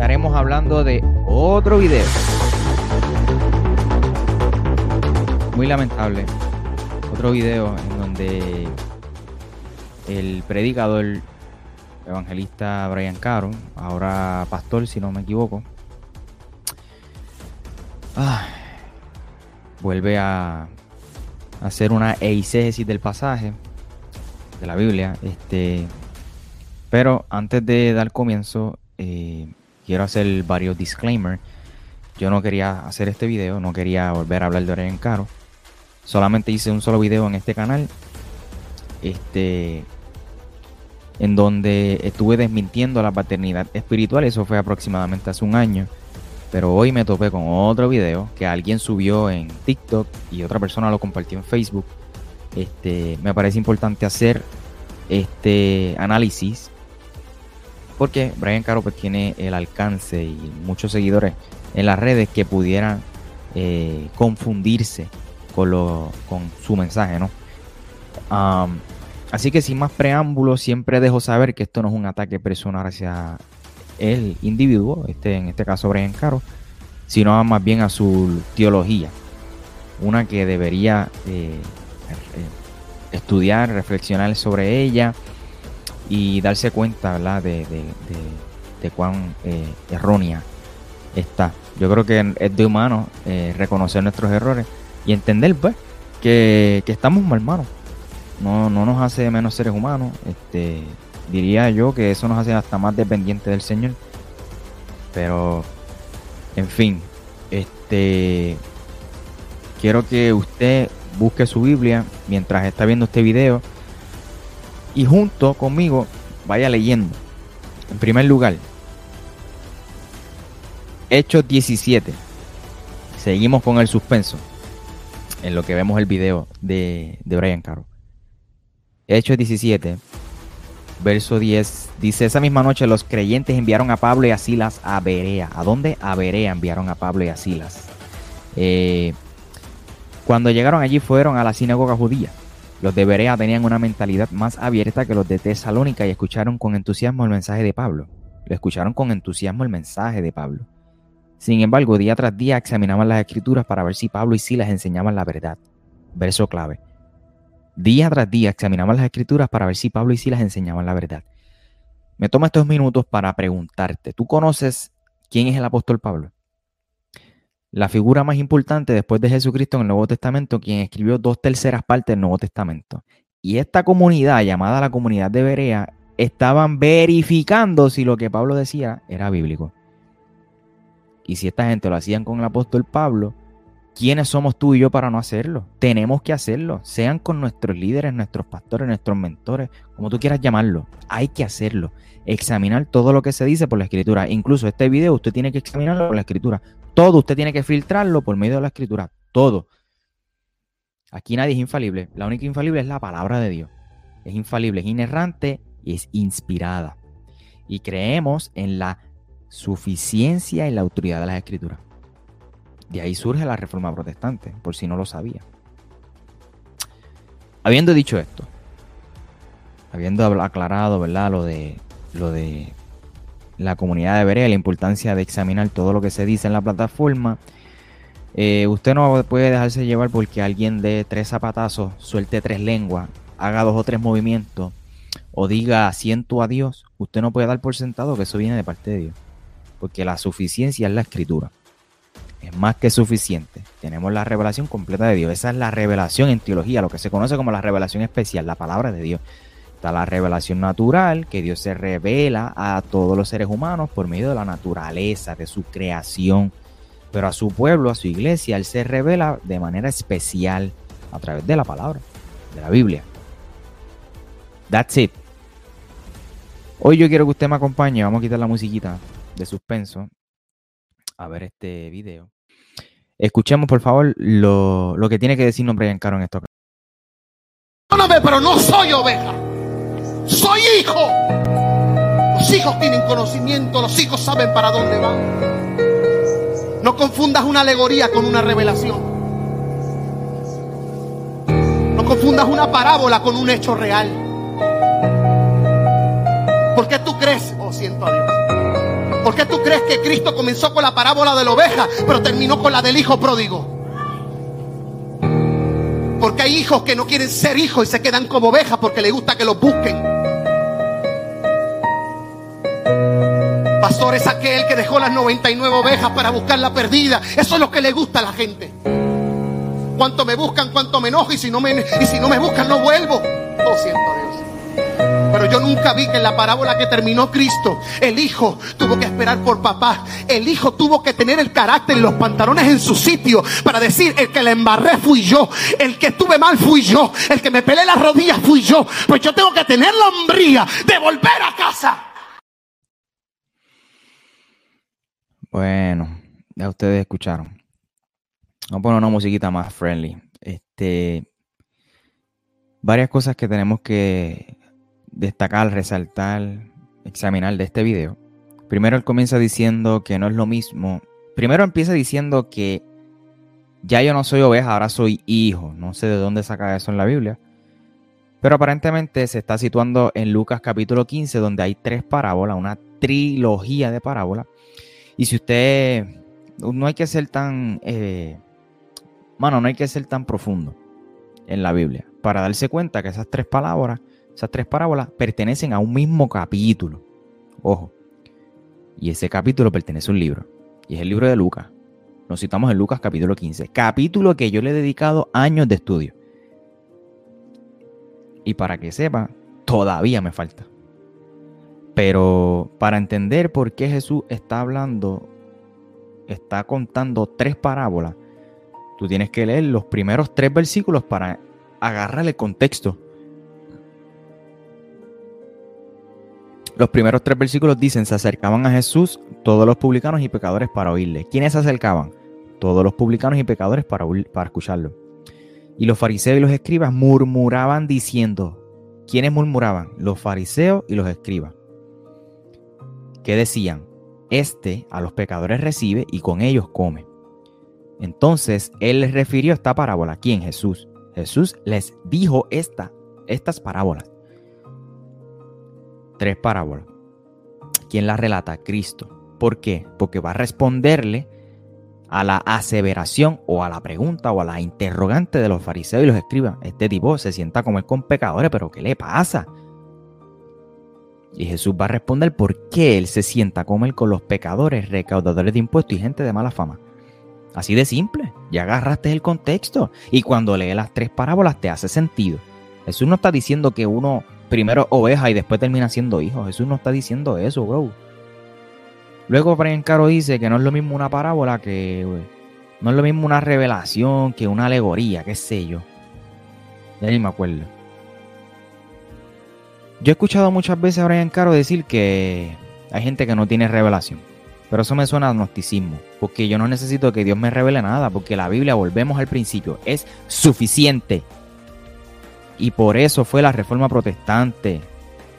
Estaremos hablando de otro video. Muy lamentable. Otro video en donde el predicador evangelista Brian Caro, ahora pastor si no me equivoco, ah, vuelve a hacer una eisegesis del pasaje de la Biblia. Este, pero antes de dar comienzo, eh, quiero hacer varios disclaimers. Yo no quería hacer este video, no quería volver a hablar de Origen Caro. Solamente hice un solo video en este canal. Este. En donde estuve desmintiendo la paternidad espiritual. Eso fue aproximadamente hace un año. Pero hoy me topé con otro video que alguien subió en TikTok y otra persona lo compartió en Facebook. Este, me parece importante hacer este análisis porque Brian Caro pues, tiene el alcance y muchos seguidores en las redes que pudieran eh, confundirse con, lo, con su mensaje, ¿no? así que sin más preámbulos, siempre dejo saber que esto no es un ataque personal hacia el individuo, este, en este caso Brian Caro, sino más bien a su teología, una que debería eh, eh, estudiar, reflexionar sobre ella y darse cuenta ¿verdad? De, de, cuán eh, errónea está. Yo creo que es de humano eh, reconocer nuestros errores y entender pues que, estamos mal manos. No, no nos hace menos seres humanos. Este, diría yo que eso nos hace hasta más dependientes del Señor. Pero, en fin, este, quiero que usted busque su Biblia mientras está viendo este video y junto conmigo vaya leyendo. En primer lugar, Hechos 17. Seguimos con el suspenso en lo que vemos el video de, de Brian Caro. Hechos 17, verso 10. Dice, esa misma noche los creyentes enviaron a Pablo y a Silas a Berea. ¿A dónde? A Berea enviaron a Pablo y a Silas. Eh, cuando llegaron allí fueron a la sinagoga judía. Los de Berea tenían una mentalidad más abierta que los de Tesalónica y escucharon con entusiasmo el mensaje de Pablo. Lo escucharon con entusiasmo el mensaje de Pablo. Sin embargo, día tras día examinaban las escrituras para ver si Pablo y Silas enseñaban la verdad. Verso clave. Día tras día examinaban las escrituras para ver si Pablo y Silas enseñaban la verdad. Me tomo estos minutos para preguntarte, ¿tú conoces quién es el apóstol Pablo? La figura más importante después de Jesucristo en el Nuevo Testamento, quien escribió dos terceras partes del Nuevo Testamento. Y esta comunidad, llamada la comunidad de Berea, estaban verificando si lo que Pablo decía era bíblico. Y si esta gente lo hacían con el apóstol Pablo, ¿quiénes somos tú y yo para no hacerlo? Tenemos que hacerlo, sean con nuestros líderes, nuestros pastores, nuestros mentores, como tú quieras llamarlo. Hay que hacerlo. Examinar todo lo que se dice por la escritura. Incluso este video usted tiene que examinarlo por la escritura. Todo usted tiene que filtrarlo por medio de la escritura. Todo. Aquí nadie es infalible. La única infalible es la palabra de Dios. Es infalible, es inerrante y es inspirada. Y creemos en la suficiencia y la autoridad de las escrituras. De ahí surge la reforma protestante, por si no lo sabía. Habiendo dicho esto, habiendo aclarado, ¿verdad? Lo de, lo de la comunidad de Berea, la importancia de examinar todo lo que se dice en la plataforma. Eh, usted no puede dejarse llevar porque alguien de tres zapatazos suelte tres lenguas, haga dos o tres movimientos o diga asiento a Dios. Usted no puede dar por sentado que eso viene de parte de Dios. Porque la suficiencia es la escritura. Es más que suficiente. Tenemos la revelación completa de Dios. Esa es la revelación en teología, lo que se conoce como la revelación especial, la palabra de Dios. Está la revelación natural, que Dios se revela a todos los seres humanos por medio de la naturaleza, de su creación. Pero a su pueblo, a su iglesia, Él se revela de manera especial a través de la palabra, de la Biblia. That's it. Hoy yo quiero que usted me acompañe. Vamos a quitar la musiquita de suspenso. a ver este video. Escuchemos, por favor, lo, lo que tiene que decirnos Brian Caro en esto. Pero no soy oveja. Soy hijo. Los hijos tienen conocimiento, los hijos saben para dónde van. No confundas una alegoría con una revelación. No confundas una parábola con un hecho real. ¿Por qué tú crees? Oh, siento a Dios. ¿Por qué tú crees que Cristo comenzó con la parábola de la oveja, pero terminó con la del hijo pródigo? Porque hay hijos que no quieren ser hijos y se quedan como ovejas porque les gusta que los busquen. Es aquel que dejó las 99 ovejas para buscar la perdida. Eso es lo que le gusta a la gente. Cuanto me buscan, cuanto me enojo y si no me, y si no me buscan no vuelvo. Oh, siento Dios. Pero yo nunca vi que en la parábola que terminó Cristo, el hijo tuvo que esperar por papá. El hijo tuvo que tener el carácter y los pantalones en su sitio para decir, el que le embarré fui yo, el que estuve mal fui yo, el que me pelé las rodillas fui yo. Pues yo tengo que tener la hombría de volver a casa. Bueno, ya ustedes escucharon. Vamos a poner una musiquita más friendly. Este, varias cosas que tenemos que destacar, resaltar, examinar de este video. Primero él comienza diciendo que no es lo mismo. Primero empieza diciendo que ya yo no soy oveja, ahora soy hijo. No sé de dónde saca eso en la Biblia. Pero aparentemente se está situando en Lucas capítulo 15, donde hay tres parábolas, una trilogía de parábolas. Y si usted, no hay que ser tan, eh, no hay que ser tan profundo en la Biblia para darse cuenta que esas tres palabras esas tres parábolas pertenecen a un mismo capítulo. Ojo. Y ese capítulo pertenece a un libro. Y es el libro de Lucas. Nos citamos en Lucas capítulo 15. Capítulo que yo le he dedicado años de estudio. Y para que sepa, todavía me falta. Pero para entender por qué Jesús está hablando, está contando tres parábolas, tú tienes que leer los primeros tres versículos para agarrar el contexto Los primeros tres versículos dicen, se acercaban a Jesús todos los publicanos y pecadores para oírle. ¿Quiénes se acercaban? Todos los publicanos y pecadores para, para escucharlo. Y los fariseos y los escribas murmuraban diciendo, ¿quiénes murmuraban? Los fariseos y los escribas. ¿Qué decían? Este a los pecadores recibe y con ellos come. Entonces él les refirió esta parábola. ¿Quién? Jesús. Jesús les dijo esta, estas parábolas tres parábolas. ¿Quién las relata? Cristo. ¿Por qué? Porque va a responderle a la aseveración o a la pregunta o a la interrogante de los fariseos y los escribas. Este tipo se sienta como comer con pecadores, pero ¿qué le pasa? Y Jesús va a responder por qué él se sienta a comer con los pecadores, recaudadores de impuestos y gente de mala fama. Así de simple, ya agarraste el contexto y cuando lees las tres parábolas te hace sentido. Jesús no está diciendo que uno primero oveja y después termina siendo hijo. Jesús no está diciendo eso, bro. Luego Brian Caro dice que no es lo mismo una parábola que... No es lo mismo una revelación que una alegoría, qué sé yo. Ya ni me acuerdo. Yo he escuchado muchas veces a Brian Caro decir que hay gente que no tiene revelación. Pero eso me suena a gnosticismo. Porque yo no necesito que Dios me revele nada. Porque la Biblia, volvemos al principio, es suficiente. Y por eso fue la reforma protestante.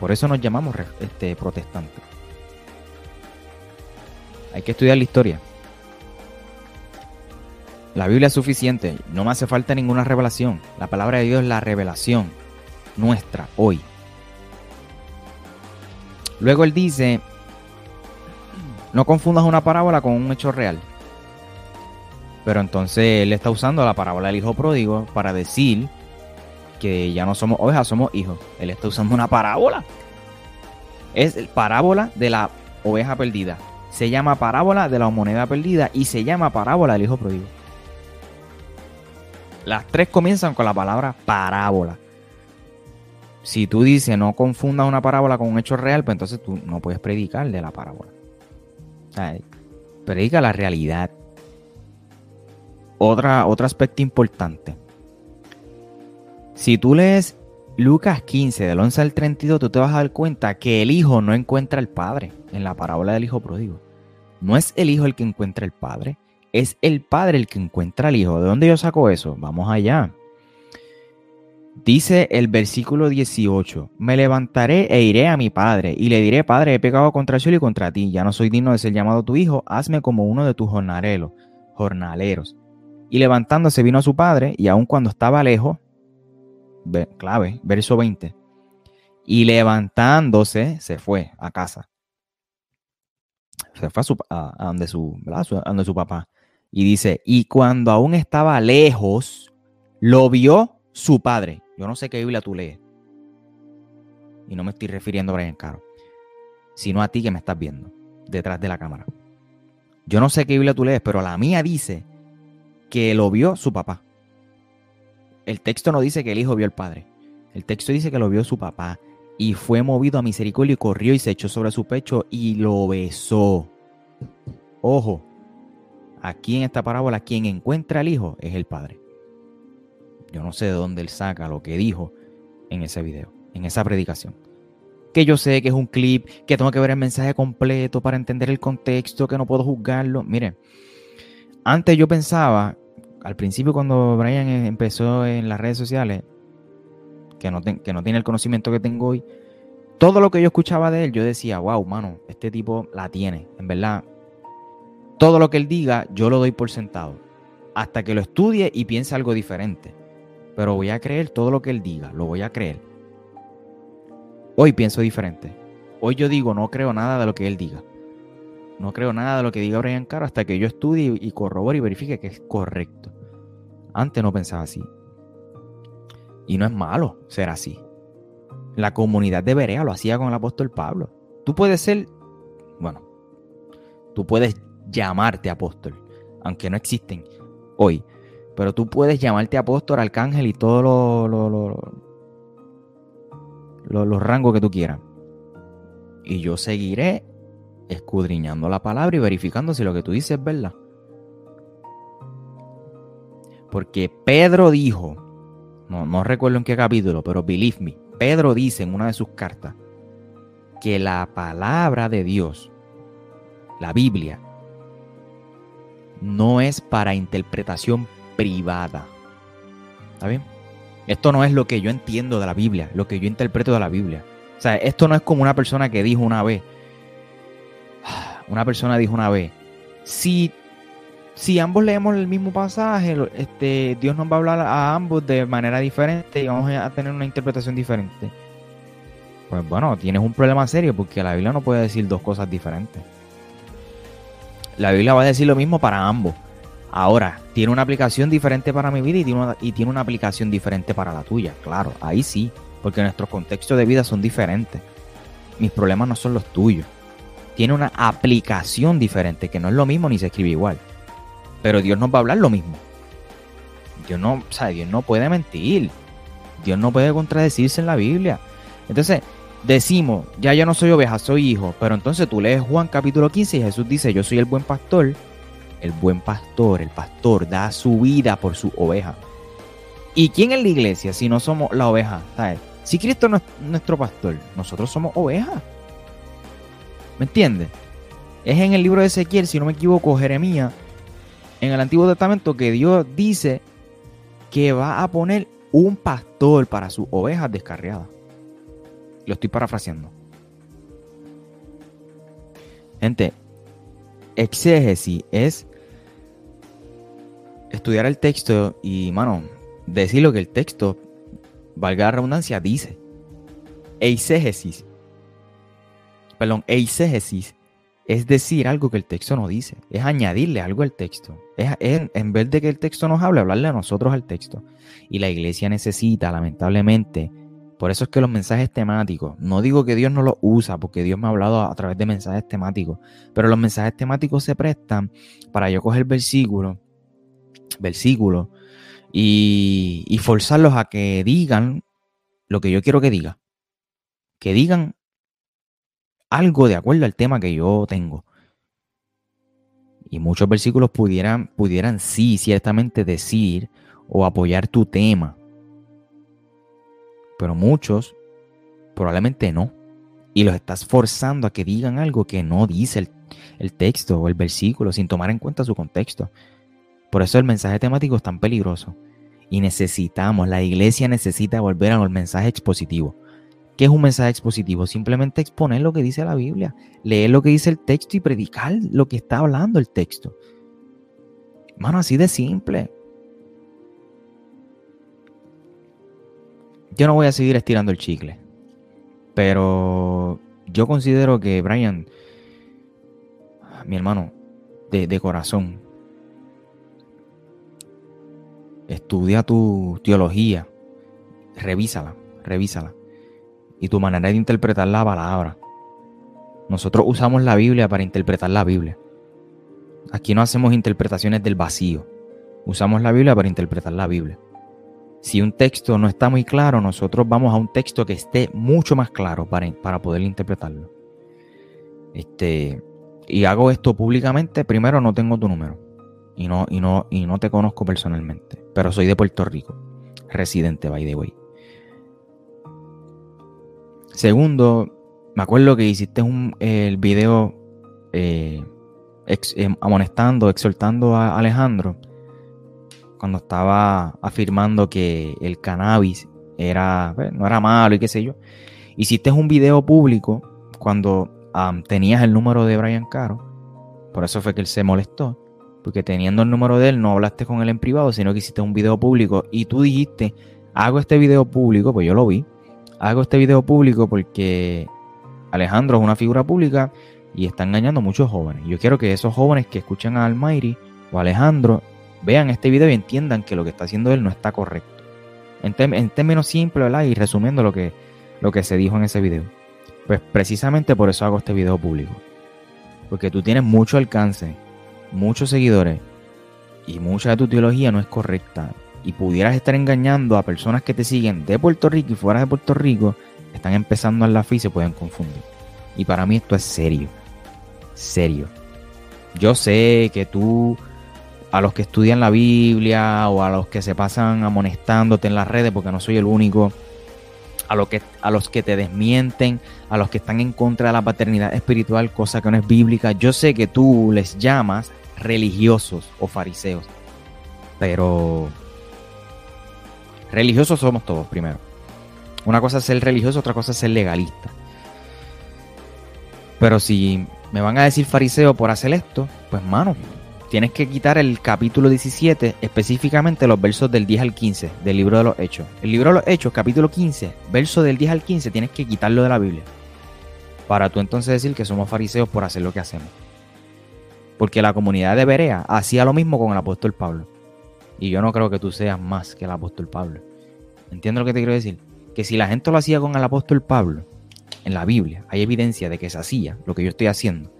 Por eso nos llamamos este, protestantes. Hay que estudiar la historia. La Biblia es suficiente, no me hace falta ninguna revelación. La palabra de Dios es la revelación nuestra hoy. Luego él dice, no confundas una parábola con un hecho real. Pero entonces él está usando la parábola del hijo pródigo para decir que ya no somos ovejas, somos hijos. Él está usando una parábola. Es parábola de la oveja perdida. Se llama parábola de la moneda perdida y se llama parábola del hijo pródigo. Las tres comienzan con la palabra parábola. Si tú dices no confundas una parábola con un hecho real, pues entonces tú no puedes predicar de la parábola. predica la realidad. Otra, otro aspecto importante. Si tú lees Lucas 15, del 11 al 32, tú te vas a dar cuenta que el hijo no encuentra al padre en la parábola del hijo pródigo. No es el hijo el que encuentra el padre, es el padre el que encuentra al hijo. ¿De dónde yo saco eso? Vamos allá. Dice el versículo 18, me levantaré e iré a mi padre y le diré, Padre, he pecado contra el y contra ti, ya no soy digno de ser llamado tu hijo, hazme como uno de tus jornaleros, jornaleros. Y levantándose vino a su padre y aun cuando estaba lejos, clave, verso 20, y levantándose se fue a casa. Se fue a, donde, su, a donde su papá. Y dice, y cuando aún estaba lejos, lo vio su padre. Yo no sé qué Biblia tú lees. Y no me estoy refiriendo a Brian Caro, sino a ti que me estás viendo detrás de la cámara. Yo no sé qué Biblia tú lees, pero la mía dice que lo vio su papá. El texto no dice que el hijo vio al padre. El texto dice que lo vio su papá. Y fue movido a misericordia y corrió y se echó sobre su pecho y lo besó. Ojo, aquí en esta parábola quien encuentra al hijo es el padre. Yo no sé de dónde él saca lo que dijo en ese video, en esa predicación. Que yo sé que es un clip, que tengo que ver el mensaje completo para entender el contexto, que no puedo juzgarlo. Miren, antes yo pensaba, al principio cuando Brian empezó en las redes sociales, que no, que no tiene el conocimiento que tengo hoy, todo lo que yo escuchaba de él, yo decía, wow, mano, este tipo la tiene. En verdad, todo lo que él diga, yo lo doy por sentado. Hasta que lo estudie y piense algo diferente pero voy a creer todo lo que él diga, lo voy a creer. Hoy pienso diferente. Hoy yo digo, no creo nada de lo que él diga. No creo nada de lo que diga Brian Caro hasta que yo estudie y corrobore y verifique que es correcto. Antes no pensaba así. Y no es malo ser así. La comunidad de Berea lo hacía con el apóstol Pablo. Tú puedes ser, bueno, tú puedes llamarte apóstol, aunque no existen hoy. Pero tú puedes llamarte apóstol, arcángel y todos los rangos que tú quieras. Y yo seguiré escudriñando la palabra y verificando si lo que tú dices es verdad. Porque Pedro dijo, no, no recuerdo en qué capítulo, pero believe me, Pedro dice en una de sus cartas que la palabra de Dios, la Biblia, no es para interpretación privada. ¿Está bien? Esto no es lo que yo entiendo de la Biblia, lo que yo interpreto de la Biblia. O sea, esto no es como una persona que dijo una vez. Una persona dijo una vez, si, si ambos leemos el mismo pasaje, este, Dios nos va a hablar a ambos de manera diferente y vamos a tener una interpretación diferente. Pues bueno, tienes un problema serio porque la Biblia no puede decir dos cosas diferentes. La Biblia va a decir lo mismo para ambos. Ahora, tiene una aplicación diferente para mi vida y tiene, una, y tiene una aplicación diferente para la tuya. Claro, ahí sí, porque nuestros contextos de vida son diferentes. Mis problemas no son los tuyos. Tiene una aplicación diferente, que no es lo mismo ni se escribe igual. Pero Dios nos va a hablar lo mismo. Dios no, o Dios no puede mentir. Dios no puede contradecirse en la Biblia. Entonces, decimos, ya yo no soy oveja, soy hijo. Pero entonces tú lees Juan capítulo 15 y Jesús dice, yo soy el buen pastor el buen pastor, el pastor, da su vida por su oveja. ¿Y quién es la iglesia si no somos la oveja? Si Cristo no es nuestro pastor, nosotros somos ovejas. ¿Me entiendes? Es en el libro de Ezequiel, si no me equivoco, Jeremías, en el Antiguo Testamento, que Dios dice que va a poner un pastor para sus ovejas descarriadas. Lo estoy parafraseando. Gente, exégesis es estudiar el texto y, mano, decir lo que el texto, valga la redundancia, dice. Eisegesis. Perdón, eisegesis es decir algo que el texto no dice, es añadirle algo al texto. Es, en vez de que el texto nos hable, hablarle a nosotros al texto. Y la iglesia necesita, lamentablemente, por eso es que los mensajes temáticos, no digo que Dios no los usa, porque Dios me ha hablado a, través de mensajes temáticos, pero los mensajes temáticos se prestan para yo coger versículos versículos y, forzarlos a que digan lo que yo quiero que diga. Que digan algo de acuerdo al tema que yo tengo. Y muchos versículos pudieran, pudieran sí, ciertamente decir o apoyar tu tema. Pero muchos probablemente no. Y los estás forzando a que digan algo que no dice el texto o el versículo sin tomar en cuenta su contexto. Por eso el mensaje temático es tan peligroso. Y necesitamos, la iglesia necesita volver al mensaje expositivo. ¿Qué es un mensaje expositivo? Simplemente exponer lo que dice la Biblia, leer lo que dice el texto y predicar lo que está hablando el texto. Mano, así de simple. Yo no voy a seguir estirando el chicle. Pero yo considero que Brian, mi hermano, de, de corazón, estudia tu teología, revísala, revísala y tu manera de interpretar la palabra. Nosotros usamos la Biblia para interpretar la Biblia. Aquí no hacemos interpretaciones del vacío. Usamos la Biblia para interpretar la Biblia. Si un texto no está muy claro, nosotros vamos a un texto que esté mucho más claro para, para poder interpretarlo. Este, y hago esto públicamente. Primero, no tengo tu número. Y no, y no, y no te conozco personalmente. Pero soy de Puerto Rico. Residente, by the way. Segundo, me acuerdo que hiciste un, el video eh, eh, amonestando, exhortando a Alejandro cuando estaba afirmando que el cannabis era, pues, no era malo y qué sé yo. Hiciste un video público cuando tenías el número de Brian Caro. Por eso fue que él se molestó. Porque teniendo el número de él, no hablaste con él en privado, sino que hiciste un video público y tú dijiste, hago este video público, pues yo lo vi hago este video público porque Alejandro es una figura pública y está engañando a muchos jóvenes. Yo quiero que esos jóvenes que escuchan a Almighty o Alejandro vean este video y entiendan que lo que está haciendo él no está correcto. En, términos simples, ¿verdad? Y resumiendo lo que, lo que se dijo en ese video. Pues precisamente por eso hago este video público. Porque tú tienes mucho alcance, muchos seguidores y mucha de tu teología no es correcta y pudieras estar engañando a personas que te siguen de Puerto Rico y fuera de Puerto Rico, están empezando en la fe y se pueden confundir. Y para mí esto es serio. Serio. Yo sé que tú, a los que estudian la Biblia o a los que se pasan amonestándote en las redes, porque no soy el único, a, lo que, a los que te desmienten, a los que están en contra de la paternidad espiritual, cosa que no es bíblica, yo sé que tú les llamas religiosos o fariseos. Pero Religiosos somos todos, primero. Una cosa es ser religioso, otra cosa es ser legalista. Pero si me van a decir fariseo por hacer esto, pues mano, tienes que quitar el capítulo 17, específicamente los versos del 10 al 15 del libro de los Hechos. El libro de los Hechos, capítulo 15, verso del 10 al 15, tienes que quitarlo de la Biblia. Para tú entonces decir que somos fariseos por hacer lo que hacemos. Porque la comunidad de Berea hacía lo mismo con el apóstol Pablo. Y yo no creo que tú seas más que el apóstol Pablo. ¿Entiendes lo que te quiero decir? Que si la gente lo hacía con el apóstol Pablo, en la Biblia hay evidencia de que se hacía lo que yo estoy haciendo,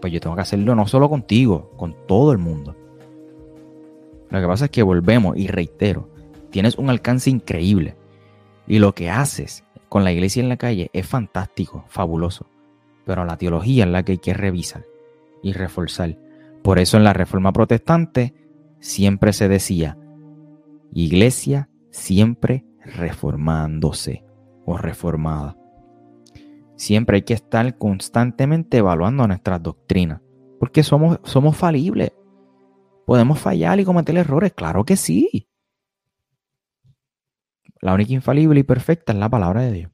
pues yo tengo que hacerlo no solo contigo, con todo el mundo. Lo que pasa es que volvemos y reitero, tienes un alcance increíble. Y lo que haces con la iglesia en la calle es fantástico, fabuloso. Pero la teología es la que hay que revisar y reforzar. Por eso en la Reforma Protestante siempre se decía, iglesia siempre reformándose o reformada. Siempre hay que estar constantemente evaluando nuestras doctrinas, porque somos, somos falibles. ¿Podemos fallar y cometer errores? Claro que sí. La única infalible y perfecta es la palabra de Dios.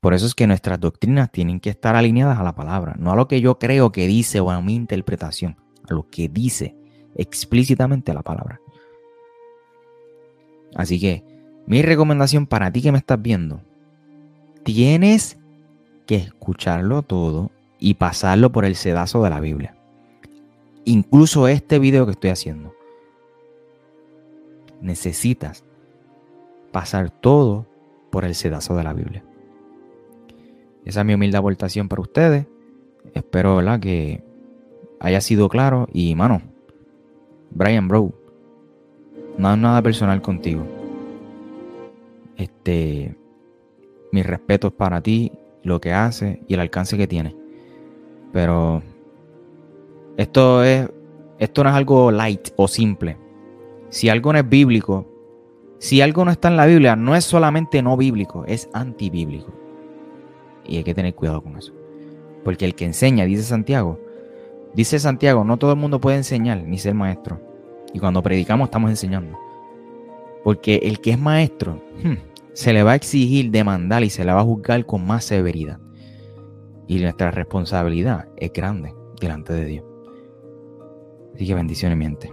Por eso es que nuestras doctrinas tienen que estar alineadas a la palabra, no a lo que yo creo que dice o a mi interpretación, a lo que dice explícitamente la palabra. Así que mi recomendación para ti que me estás viendo, tienes que escucharlo todo y pasarlo por el sedazo de la Biblia. Incluso este video que estoy haciendo. Necesitas pasar todo por el sedazo de la Biblia. Esa es mi humilde aportación para ustedes. Espero ¿verdad? que haya sido claro y mano, Brian Bro, no es nada personal contigo. Este, mis respetos para ti, lo que haces y el alcance que tienes. Pero esto es, esto no es algo light o simple. Si algo no es bíblico, si algo no está en la Biblia, no es solamente no bíblico, es antibíblico. Y hay que tener cuidado con eso. Porque el que enseña, dice Santiago, Dice Santiago, no todo el mundo puede enseñar ni ser maestro. Y cuando predicamos estamos enseñando. Porque el que es maestro hmm, se le va a exigir demandar y se le va a juzgar con más severidad. Y nuestra responsabilidad es grande delante de Dios. Así que bendiciones, miente.